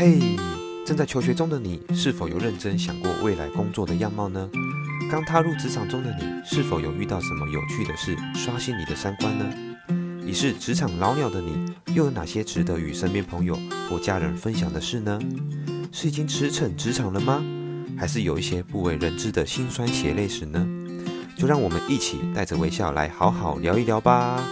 嘿正在求学中的你，是否有认真想过未来工作的样貌呢？刚踏入职场中的你，是否有遇到什么有趣的事，刷新你的三观呢？已是职场老鸟的你，又有哪些值得与身边朋友或家人分享的事呢？是已经驰骋职场了吗？还是有一些不为人知的辛酸血泪史呢？就让我们一起带着微笑来好好聊一聊吧。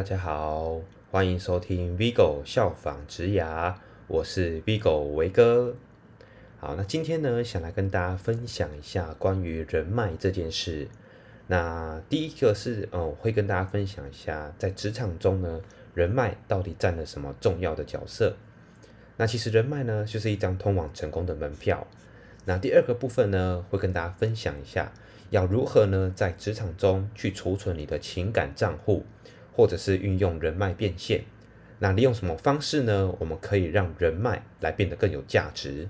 大家好，欢迎收听 Vigo 效仿职涯，我是 Vigo 维哥。好，那今天呢，想来跟大家分享一下关于人脉这件事。那第一个是，嗯，我会跟大家分享一下，在职场中呢，人脉到底占了什么重要的角色？那其实人脉呢，就是一张通往成功的门票。那第二个部分呢，会跟大家分享一下，要如何呢，在职场中去储存你的情感账户。或者是运用人脉变现，那利用什么方式呢？我们可以让人脉来变得更有价值。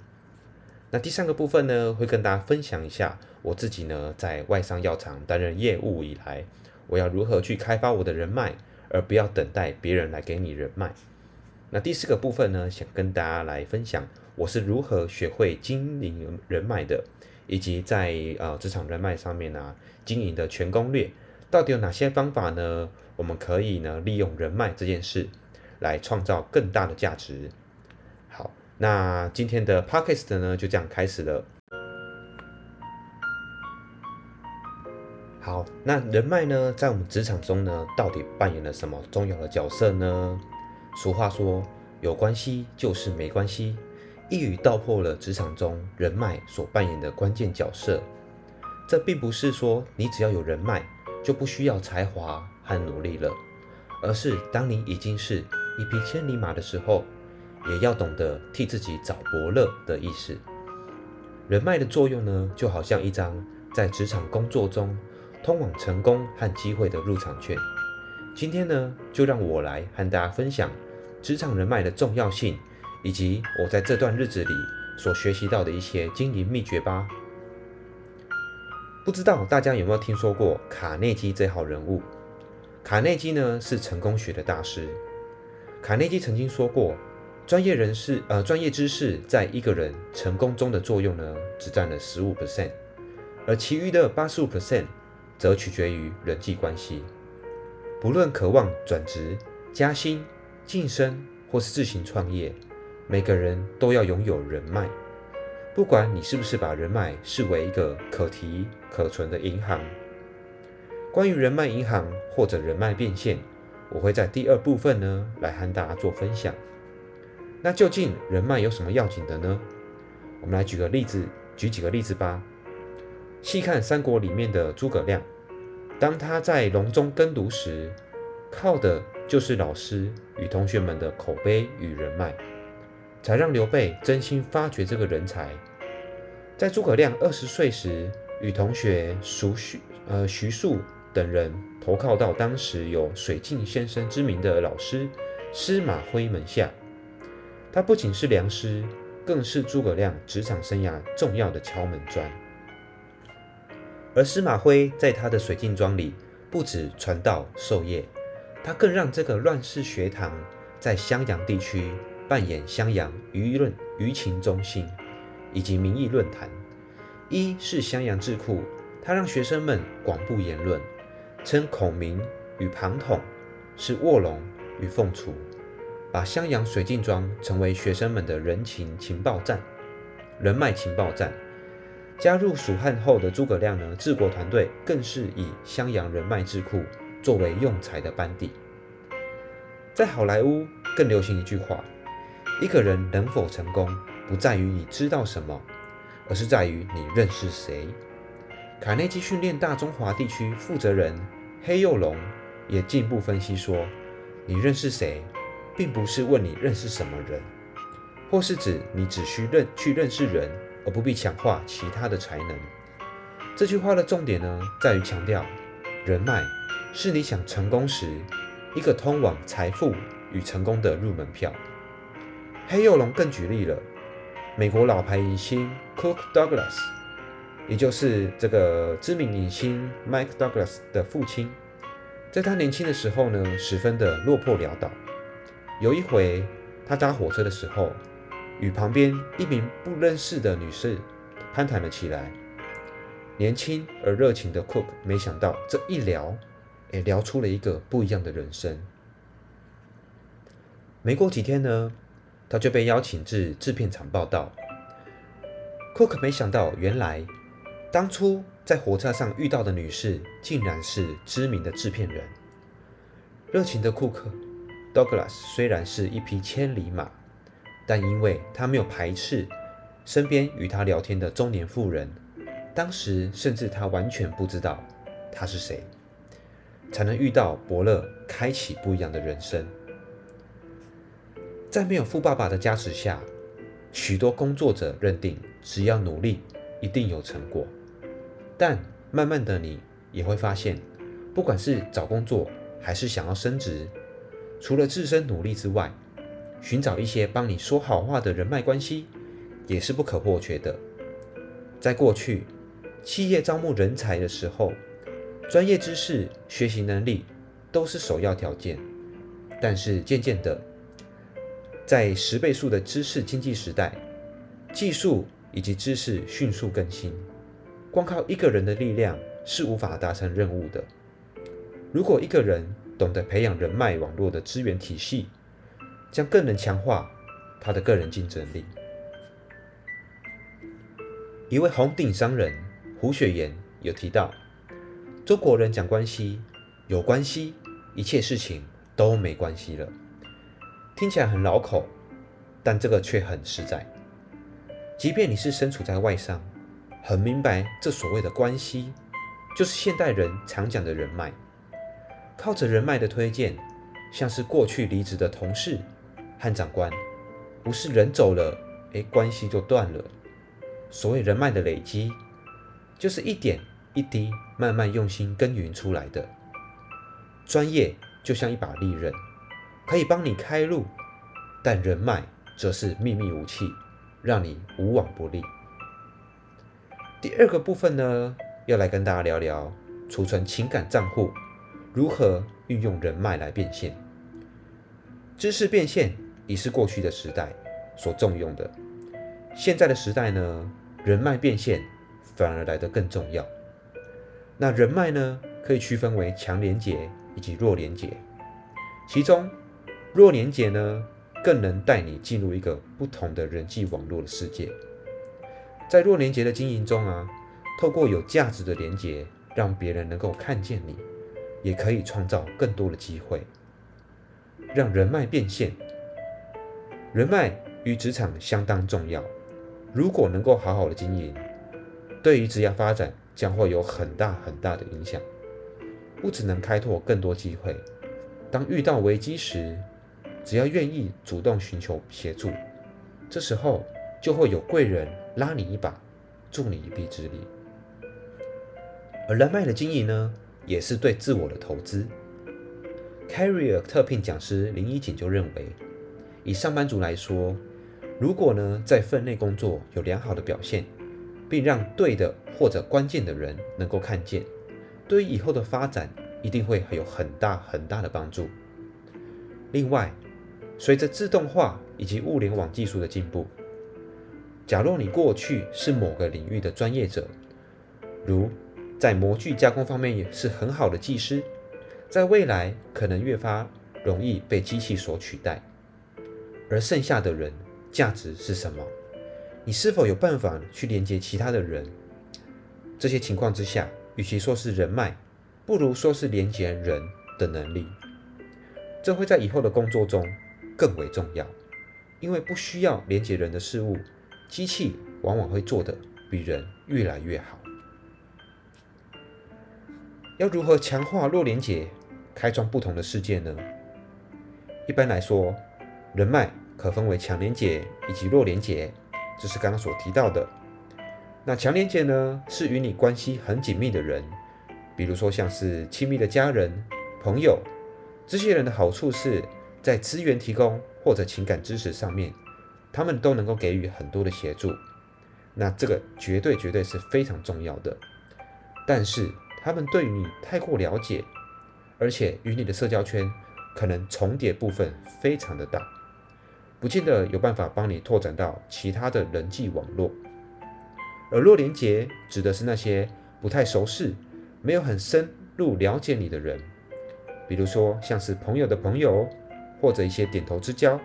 那第三个部分呢，会跟大家分享一下我自己呢，在外商药厂担任业务以来，我要如何去开发我的人脉，而不要等待别人来给你人脉。那第四个部分呢，想跟大家来分享我是如何学会经营人脉的，以及在呃职场人脉上面呢，经营的全攻略。到底有哪些方法呢？我们可以呢，利用人脉这件事来创造更大的价值。好，那今天的 podcast 呢，就这样开始了。好，那人脉呢，在我们职场中呢，到底扮演了什么重要的角色呢？俗话说，有关系就是没关系，一语道破了职场中人脉所扮演的关键角色。这并不是说你只要有人脉。就不需要才华和努力了，而是当你已经是一匹千里马的时候，也要懂得替自己找伯乐的意思。人脉的作用呢，就好像一张在职场工作中通往成功和机会的入场券。今天呢，就让我来和大家分享职场人脉的重要性，以及我在这段日子里所学习到的一些经营秘诀吧。不知道大家有没有听说过卡内基这号人物？卡内基呢，是成功学的大师。卡内基曾经说过，专业人士呃专业知识在一个人成功中的作用呢，只占了十五 percent，而其余的八十五 percent 则取决于人际关系。不论渴望转职、加薪、晋升或是自行创业，每个人都要拥有人脉。不管你是不是把人脉视为一个可提可存的银行，关于人脉银行或者人脉变现，我会在第二部分呢来和大家做分享。那究竟人脉有什么要紧的呢？我们来举个例子，举几个例子吧。细看三国里面的诸葛亮，当他在隆中耕读时，靠的就是老师与同学们的口碑与人脉。才让刘备真心发掘这个人才。在诸葛亮二十岁时，与同学徐徐呃徐庶等人投靠到当时有水镜先生之名的老师司马徽门下。他不仅是良师，更是诸葛亮职场生涯重要的敲门砖。而司马徽在他的水镜庄里，不止传道授业，他更让这个乱世学堂在襄阳地区。扮演襄阳舆论舆情中心以及民意论坛。一是襄阳智库，他让学生们广布言论，称孔明与庞统是卧龙与凤雏，把襄阳水镜庄成为学生们的人情情报站、人脉情报站。加入蜀汉后的诸葛亮呢，治国团队更是以襄阳人脉智库作为用才的班底。在好莱坞更流行一句话。一个人能否成功，不在于你知道什么，而是在于你认识谁。卡内基训练大中华地区负责人黑幼龙也进一步分析说，你认识谁，并不是问你认识什么人，或是指你只需认去认识人，而不必强化其他的才能。这句话的重点呢，在于强调，人脉是你想成功时一个通往财富与成功的入门票。黑幼龙更举例了，美国老牌影星 Kirk Douglas，也就是这个知名影星 Mike Douglas 的父亲，在他年轻的时候呢，十分的落魄潦倒。有一回，他搭火车的时候，与旁边一名不认识的女士攀谈了起来。年轻而热情的 Cook 没想到这一聊，也聊出了一个不一样的人生。没过几天呢，他就被邀请至制片厂报道。Cook 没想到，原来当初在火车上遇到的女士，竟然是知名的制片人。热情的库克，Douglas 虽然是一匹千里马，但因为他没有排斥身边与他聊天的中年妇人，当时甚至他完全不知道他是谁，才能遇到伯乐，开启不一样的人生。在没有富爸爸的加持下，许多工作者认定只要努力，一定有成果。但慢慢的，你也会发现，不管是找工作还是想要升职，除了自身努力之外，寻找一些帮你说好话的人脉关系，也是不可或缺的。在过去，企业招募人才的时候，专业知识、学习能力都是首要条件。但是渐渐的，在十倍数的知识经济时代，技术以及知识迅速更新。光靠一个人的力量是无法达成任务的。如果一个人懂得培养人脉网络的资源体系，将更能强化他的个人竞争力。一位红顶商人胡雪岩有提到，中国人讲关系，有关系，一切事情都没关系了。听起来很绕口，但这个却很实在。即便你是身处在外商。很明白，这所谓的关系，就是现代人常讲的人脉。靠着人脉的推荐，像是过去离职的同事和长官，不是人走了，哎，关系就断了。所谓人脉的累积，就是一点一滴慢慢用心耕耘出来的。专业就像一把利刃，可以帮你开路，但人脉则是秘密武器，让你无往不利。第二个部分呢，要来跟大家聊聊储存情感账户如何运用人脉来变现。知识变现已是过去的时代所重用的，现在的时代呢，人脉变现反而来得更重要。那人脉呢，可以区分为强连结以及弱连结，其中弱连结呢，更能带你进入一个不同的人际网络的世界。在弱连结的经营中啊，透过有价值的连结，让别人能够看见你，也可以创造更多的机会，让人脉变现。人脉与职场相当重要，如果能够好好的经营，对于职业发展将会有很大很大的影响。不只能开拓更多机会，当遇到危机时，只要愿意主动寻求协助，这时候就会有贵人。拉你一把，助你一臂之力。而人脉的经营呢，也是对自我的投资。Carrier 特聘讲师林怡景就认为，以上班族来说，如果呢在分内工作有良好的表现，并让对的或者关键的人能够看见，对于以后的发展一定会有很大很大的帮助。另外，随着自动化以及物联网技术的进步，假若你过去是某个领域的专业者，如在模具加工方面也是很好的技师，在未来可能越发容易被机器所取代。而剩下的人价值是什么？你是否有办法去连接其他的人？这些情况之下，与其说是人脉，不如说是连接人的能力。这会在以后的工作中更为重要，因为不需要连接人的事物。机器往往会做得比人越来越好。要如何强化弱连结，开创不同的世界呢？一般来说，人脉可分为强连结以及弱连结，这是刚刚所提到的。那强连结呢，是与你关系很紧密的人，比如说像是亲密的家人、朋友，这些人的好处是在资源提供或者情感支持上面。他们都能够给予很多的协助，那这个绝对绝对是非常重要的。但是他们对于你太过了解，而且与你的社交圈可能重叠部分非常的大，不见得有办法帮你拓展到其他的人际网络。而弱连结指的是那些不太熟识、没有很深入了解你的人，比如说像是朋友的朋友，或者一些点头之交，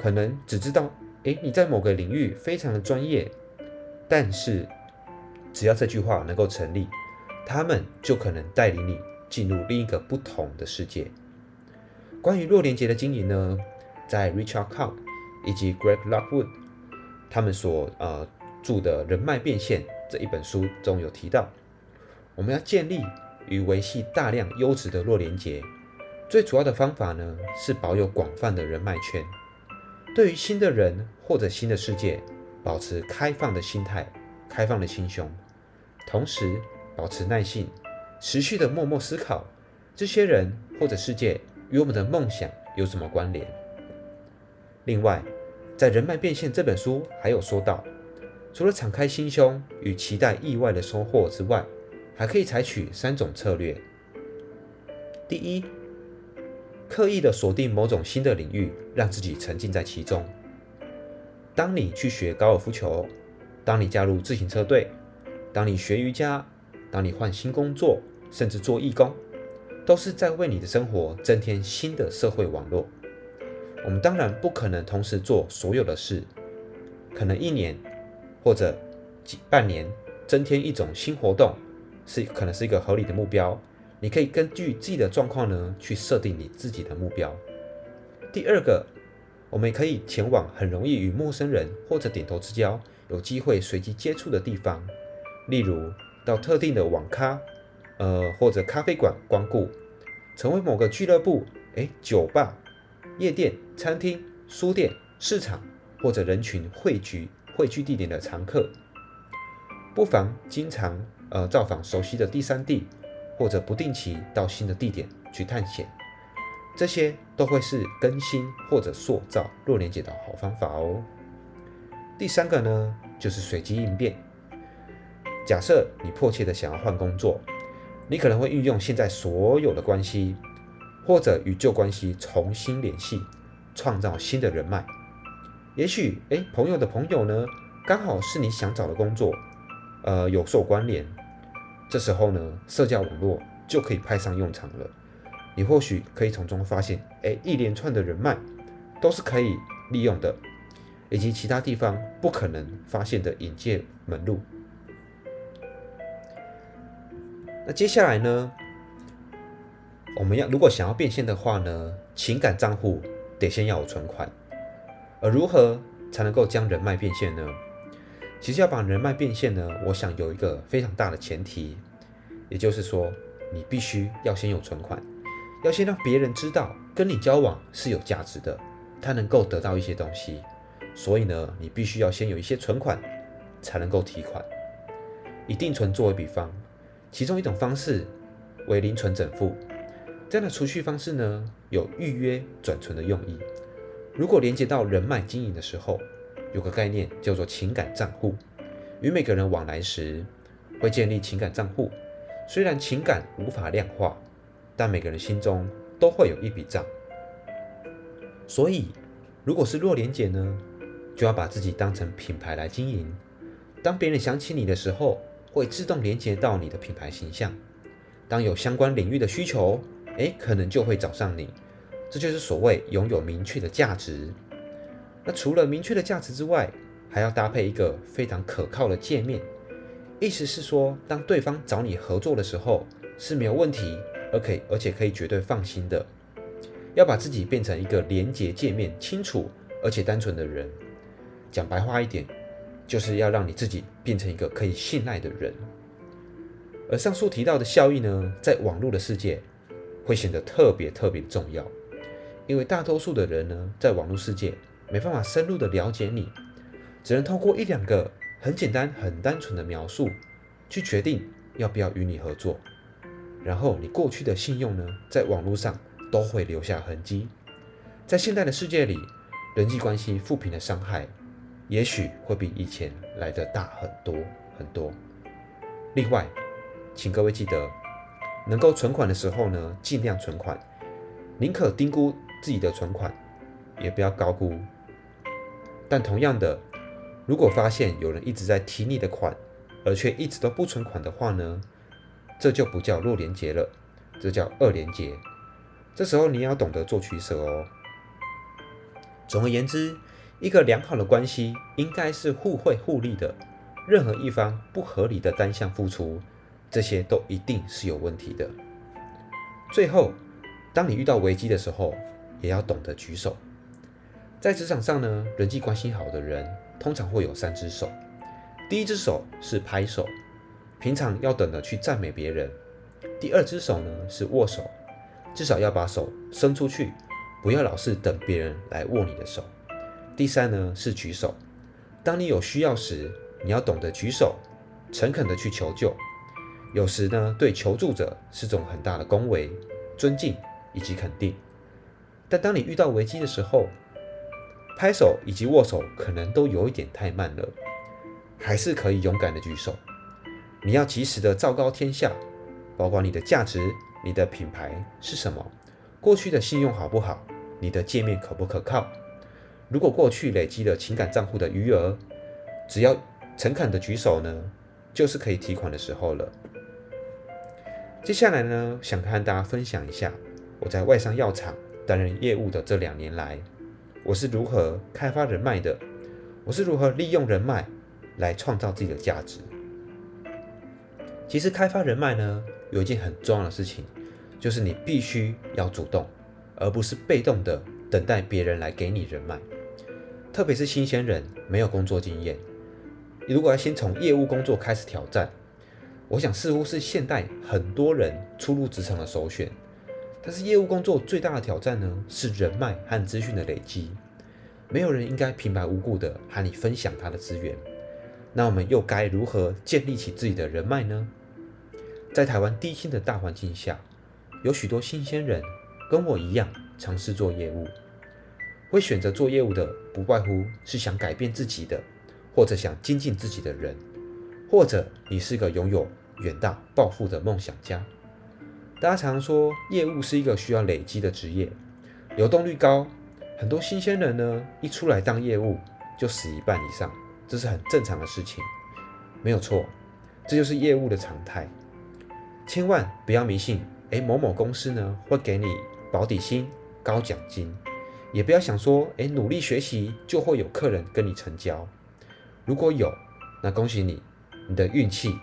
可能只知道，诶，你在某个领域非常的专业，但是只要这句话能够成立，他们就可能带领你进入另一个不同的世界。关于弱连接的经营呢，在 Richard Kahn 以及 Greg Lockwood 他们所呃著的《人脉变现》这一本书中有提到，我们要建立与维系大量优质的弱连接，最主要的方法呢是保有广泛的人脉圈，对于新的人或者新的世界，保持开放的心态、开放的心胸，同时保持耐性，持续的默默思考这些人或者世界与我们的梦想有什么关联。另外，在《人脉变现》这本书还有说到，除了敞开心胸与期待意外的收获之外，还可以采取三种策略。第一，刻意的锁定某种新的领域，让自己沉浸在其中。当你去学高尔夫球，当你加入自行车队，当你学瑜伽，当你换新工作，甚至做义工，都是在为你的生活增添新的社会网络。我们当然不可能同时做所有的事，可能一年。或者几半年增添一种新活动，是可能是一个合理的目标。你可以根据自己的状况呢，去设定你自己的目标。第二个，我们可以前往很容易与陌生人或者点头之交有机会随机接触的地方，例如到特定的网咖，呃或者咖啡馆光顾，成为某个俱乐部、诶酒吧、夜店、餐厅、书店、市场或者人群汇聚。汇聚地点的常客，不妨经常呃造访熟悉的第三地，或者不定期到新的地点去探险，这些都会是更新或者塑造弱连结的好方法哦。第三个呢，就是随机应变。假设你迫切的想要换工作，你可能会运用现在所有的关系，或者与旧关系重新联系，创造新的人脉。也许，哎，朋友的朋友呢，刚好是你想找的工作，呃，有所关联。这时候呢，社交网络就可以派上用场了。你或许可以从中发现，哎，一连串的人脉都是可以利用的，以及其他地方不可能发现的引荐门路。那接下来呢，我们要如果想要变现的话呢，情感账户得先要有存款。而如何才能够将人脉变现呢？其实要把人脉变现呢，我想有一个非常大的前提，也就是说，你必须要先有存款，要先让别人知道跟你交往是有价值的，他能够得到一些东西。所以呢，你必须要先有一些存款，才能够提款。以定存作为比方，其中一种方式为零存整付，这样的储蓄方式呢，有预约转存的用意。如果连接到人脉经营的时候，有个概念叫做情感账户。与每个人往来时，会建立情感账户。虽然情感无法量化，但每个人心中都会有一笔账。所以，如果是弱连结呢，就要把自己当成品牌来经营。当别人想起你的时候，会自动连接到你的品牌形象。当有相关领域的需求，诶，可能就会找上你。这就是所谓拥有明确的价值。那除了明确的价值之外，还要搭配一个非常可靠的界面。意思是说，当对方找你合作的时候是没有问题，而可以而且可以绝对放心的。要把自己变成一个连结界面清楚而且单纯的人。讲白话一点，就是要让你自己变成一个可以信赖的人。而上述提到的效益呢，在网络的世界会显得特别特别重要。因为大多数的人呢，在网络世界没办法深入的了解你，只能透过一两个很简单、很单纯的描述，去决定要不要与你合作。然后你过去的信用呢，在网络上都会留下痕迹。在现代的世界里，人际关系负评的伤害，也许会比以前来得大很多很多。另外，请各位记得，能够存款的时候呢，尽量存款，宁可低估自己的存款，也不要高估。但同样的，如果发现有人一直在提你的款，而却一直都不存款的话呢，这就不叫弱连结了，这叫二连结。这时候你要懂得做取舍哦。总而言之，一个良好的关系应该是互惠互利的，任何一方不合理的单向付出，这些都一定是有问题的。最后，当你遇到危机的时候，也要懂得举手。在职场上呢，人际关系好的人通常会有三只手。第一只手是拍手，平常要懂得去赞美别人。第二只手呢是握手，至少要把手伸出去，不要老是等别人来握你的手。第三呢是举手，当你有需要时，你要懂得举手，诚恳的去求救。有时呢，对求助者是种很大的恭维、尊敬以及肯定。但当你遇到危机的时候，拍手以及握手可能都有一点太慢了，还是可以勇敢的举手。你要及时的昭告天下，包括你的价值、你的品牌是什么，过去的信用好不好，你的界面可不可靠。如果过去累积了情感账户的余额，只要诚恳的举手呢，就是可以提款的时候了。接下来呢，想和大家分享一下我在外商药厂担任业务的这两年来。我是如何开发人脉的？我是如何利用人脉来创造自己的价值？其实开发人脉呢，有一件很重要的事情，就是你必须要主动，而不是被动的等待别人来给你人脉。特别是新鲜人，没有工作经验，你如果要先从业务工作开始挑战，我想似乎是现代很多人初入职场的首选。但是业务工作最大的挑战呢，是人脉和资讯的累积。没有人应该平白无故的和你分享他的资源。那我们又该如何建立起自己的人脉呢？在台湾低薪的大环境下，有许多新鲜人跟我一样尝试做业务。会选择做业务的，不外乎是想改变自己的，或者想精进自己的人，或者你是个拥有远大抱负的梦想家。大家常说，业务是一个需要累积的职业，流动率高，很多新鲜人呢，一出来当业务就死一半以上，这是很正常的事情，没有错，这就是业务的常态。千万不要迷信，诶，某某公司呢会给你保底薪、高奖金，也不要想说，诶，努力学习就会有客人跟你成交。如果有，那恭喜你，你的运气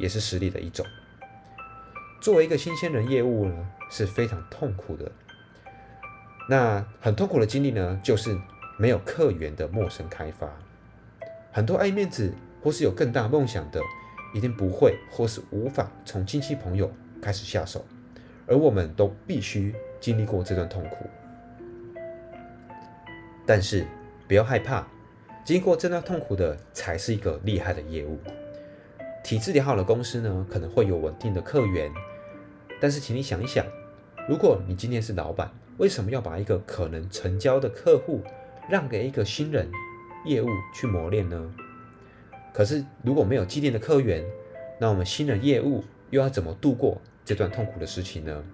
也是实力的一种。作为一个新鲜人，业务呢是非常痛苦的。那很痛苦的经历呢，就是没有客源的陌生开发。很多爱面子或是有更大梦想的，一定不会或是无法从亲戚朋友开始下手，而我们都必须经历过这段痛苦。但是不要害怕，经过这段痛苦的才是一个厉害的业务。体制良好的公司呢，可能会有稳定的客源，但是请你想一想，如果你今天是老板，为什么要把一个可能成交的客户让给一个新人业务去磨练呢？可是如果没有既定的客源，那我们新人业务又要怎么度过这段痛苦的事情呢？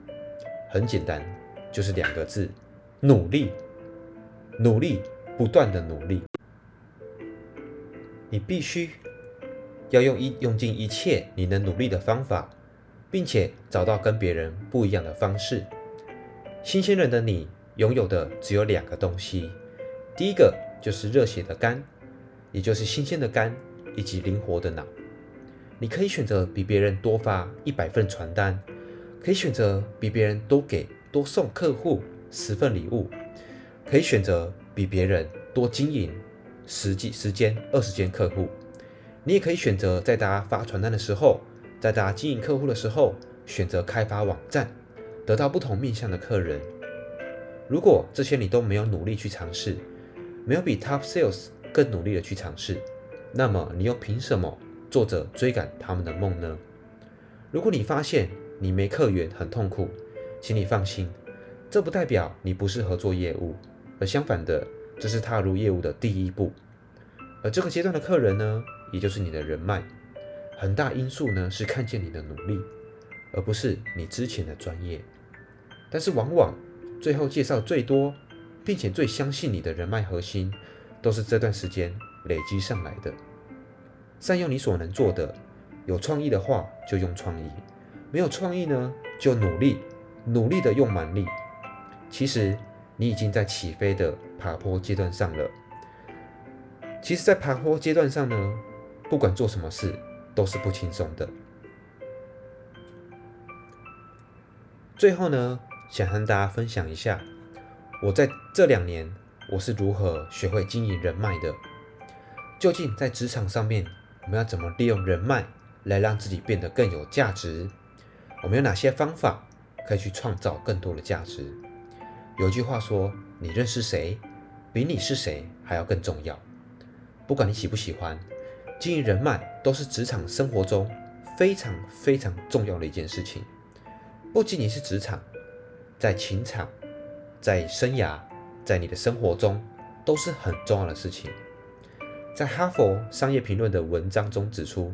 很简单，就是两个字：努力，努力，不断的努力，你必须。要用一用尽一切你能努力的方法，并且找到跟别人不一样的方式。新鲜人的你拥有的只有两个东西，第一个就是热血的肝，也就是新鲜的肝以及灵活的脑。你可以选择比别人多发一百份传单，可以选择比别人多给多送客户十份礼物，可以选择比别人多经营十几十间二十间客户。你也可以选择在大家发传单的时候，在大家经营客户的时候，选择开发网站，得到不同面向的客人。如果这些你都没有努力去尝试，没有比 Top Sales 更努力的去尝试，那么你又凭什么做着追赶他们的梦呢？如果你发现你没客源很痛苦，请你放心，这不代表你不适合做业务，而相反的，这是踏入业务的第一步。而这个阶段的客人呢，也就是你的人脉，很大因素呢是看见你的努力，而不是你之前的专业。但是往往最后介绍最多，并且最相信你的人脉核心，都是这段时间累积上来的。善用你所能做的，有创意的话就用创意，没有创意呢，就努力努力的用蛮力。其实你已经在起飞的爬坡阶段上了。其实，在爬坡阶段上呢，不管做什么事都是不轻松的。最后呢，想和大家分享一下，我在这两年我是如何学会经营人脉的。究竟在职场上面，我们要怎么利用人脉来让自己变得更有价值？我们有哪些方法可以去创造更多的价值？有句话说：“你认识谁，比你是谁还要更重要。”不管你喜不喜欢，经营人脉都是职场生活中非常非常重要的一件事情。不仅仅是职场，在情场、在生涯、在你的生活中，都是很重要的事情。在哈佛商业评论的文章中指出，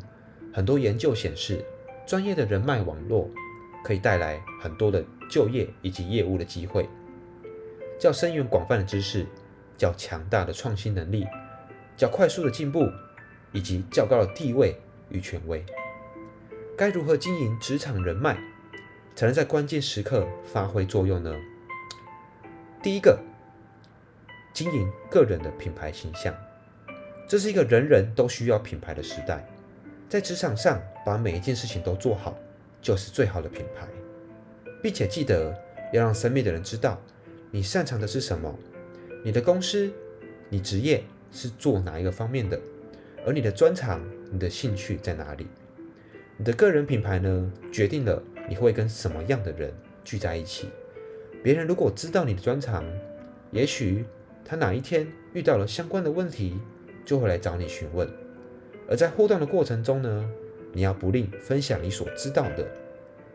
很多研究显示，专业的人脉网络可以带来很多的就业以及业务的机会。较深远广泛的知识，较强大的创新能力，较快速的进步，以及较高的地位与权威。该如何经营职场人脉，才能在关键时刻发挥作用呢？第一个，经营个人的品牌形象。这是一个人人都需要品牌的时代，在职场上把每一件事情都做好，就是最好的品牌，并且记得要让身边的人知道。你擅长的是什么？你的公司、你职业是做哪一个方面的？而你的专长、你的兴趣在哪里？你的个人品牌呢，决定了你会跟什么样的人聚在一起。别人如果知道你的专长，也许他哪一天遇到了相关的问题，就会来找你询问。而在互动的过程中呢，你要不吝分享你所知道的。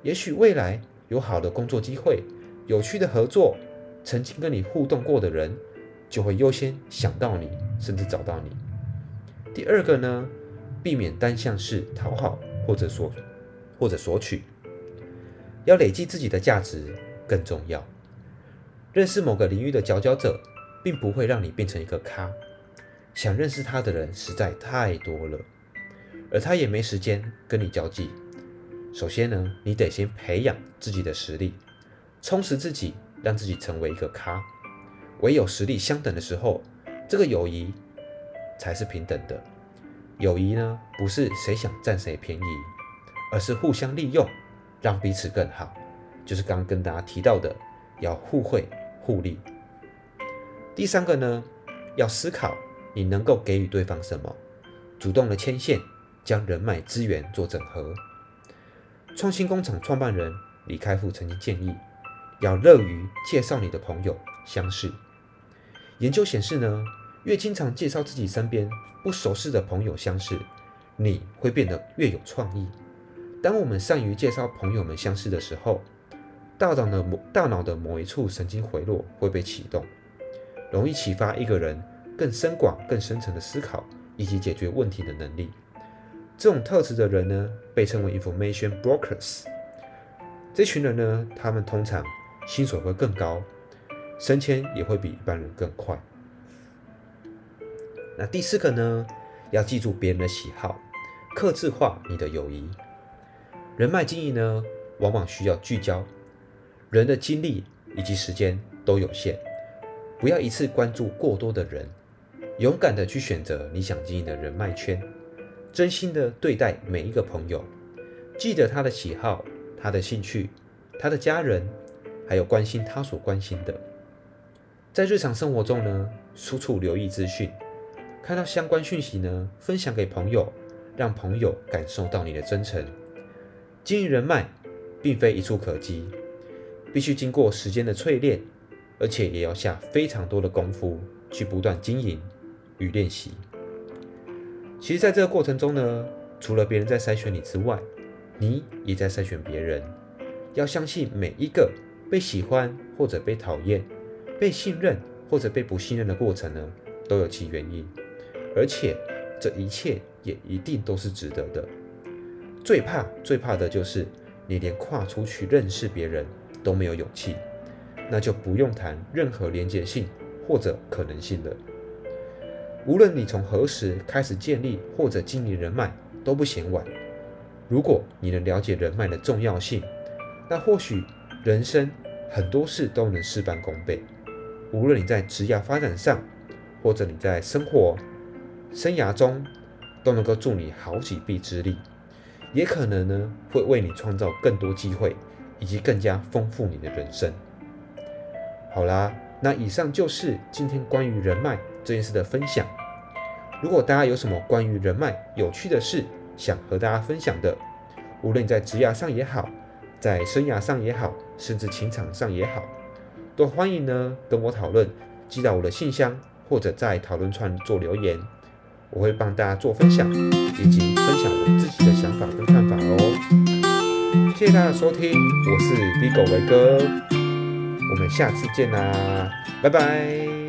也许未来有好的工作机会、有趣的合作。曾经跟你互动过的人，就会优先想到你，甚至找到你。第二个呢，避免单向式讨好或者索或者索取，要累积自己的价值更重要。认识某个领域的佼佼者，并不会让你变成一个咖。想认识他的人实在太多了，而他也没时间跟你交际。首先呢，你得先培养自己的实力，充实自己。让自己成为一个咖，唯有实力相等的时候，这个友谊才是平等的。友谊呢，不是谁想占谁便宜，而是互相利用，让彼此更好。就是刚刚跟大家提到的，要互惠互利。第三个呢，要思考你能够给予对方什么，主动的牵线，将人脉资源做整合。创新工厂创办人李开复曾经建议。要乐于介绍你的朋友相识。研究显示呢，越经常介绍自己身边不熟识的朋友相识，你会变得越有创意。当我们善于介绍朋友们相识的时候，大脑的某大脑的某一处神经回路会被启动，容易启发一个人更深广、更深层的思考以及解决问题的能力。这种特质的人呢，被称为 information brokers。这群人呢，他们通常薪水会更高，升迁也会比一般人更快。那第四个呢，要记住别人的喜好，客制化你的友谊。人脉经营呢，往往需要聚焦，人的精力以及时间都有限，不要一次关注过多的人，勇敢的去选择你想经营的人脉圈，真心的对待每一个朋友，记得他的喜好，他的兴趣，他的家人。还有关心他所关心的，在日常生活中呢，处处留意资讯，看到相关讯息呢，分享给朋友，让朋友感受到你的真诚。经营人脉，并非一蹴可及，必须经过时间的淬炼，而且也要下非常多的功夫去不断经营与练习。其实，在这个过程中呢，除了别人在筛选你之外，你也在筛选别人。要相信每一个。被喜欢或者被讨厌，被信任或者被不信任的过程呢，都有其原因，而且这一切也一定都是值得的。最怕最怕的就是你连跨出去认识别人都没有勇气，那就不用谈任何连结性或者可能性了。无论你从何时开始建立或者经营人脉，都不嫌晚。如果你能了解人脉的重要性，那或许人生很多事都能事半功倍。无论你在职业发展上，或者你在生活生涯中，都能够助你好几臂之力，也可能呢会为你创造更多机会，以及更加丰富你的人生。好啦，那以上就是今天关于人脉这件事的分享。如果大家有什么关于人脉有趣的事想和大家分享的，无论在职涯上也好，在生涯上也好，甚至情场上也好，都欢迎呢跟我讨论，寄到我的信箱。或者在讨论串做留言，我会帮大家做分享，以及分享我自己的想法跟看法哦。谢谢大家收听，我是 Bigo 维哥，我们下次见啦，拜拜。